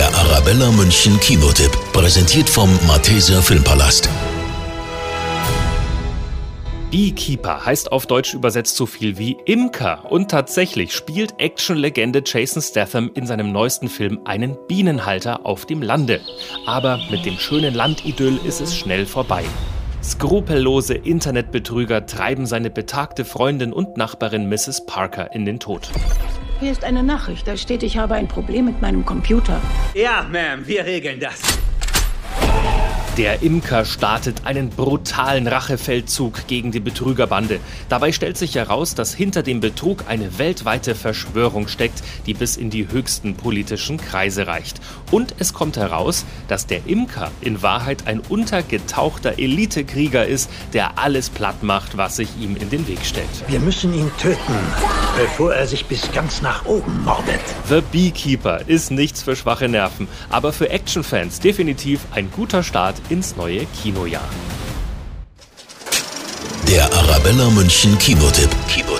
Der Arabella München Kinotipp, präsentiert vom Malteser Filmpalast. Beekeeper heißt auf Deutsch übersetzt so viel wie Imker und tatsächlich spielt Actionlegende Jason Statham in seinem neuesten Film einen Bienenhalter auf dem Lande. Aber mit dem schönen Landidyll ist es schnell vorbei. Skrupellose Internetbetrüger treiben seine betagte Freundin und Nachbarin Mrs. Parker in den Tod. Hier ist eine Nachricht, da steht, ich habe ein Problem mit meinem Computer. Ja, Ma'am, wir regeln das. Der Imker startet einen brutalen Rachefeldzug gegen die Betrügerbande. Dabei stellt sich heraus, dass hinter dem Betrug eine weltweite Verschwörung steckt, die bis in die höchsten politischen Kreise reicht. Und es kommt heraus, dass der Imker in Wahrheit ein untergetauchter Elitekrieger ist, der alles platt macht, was sich ihm in den Weg stellt. Wir müssen ihn töten, bevor er sich bis ganz nach oben mordet. The Beekeeper ist nichts für schwache Nerven, aber für Actionfans definitiv ein guter Start ins neue Kinojahr. Der Arabella München Kinotipp. Kinotipp.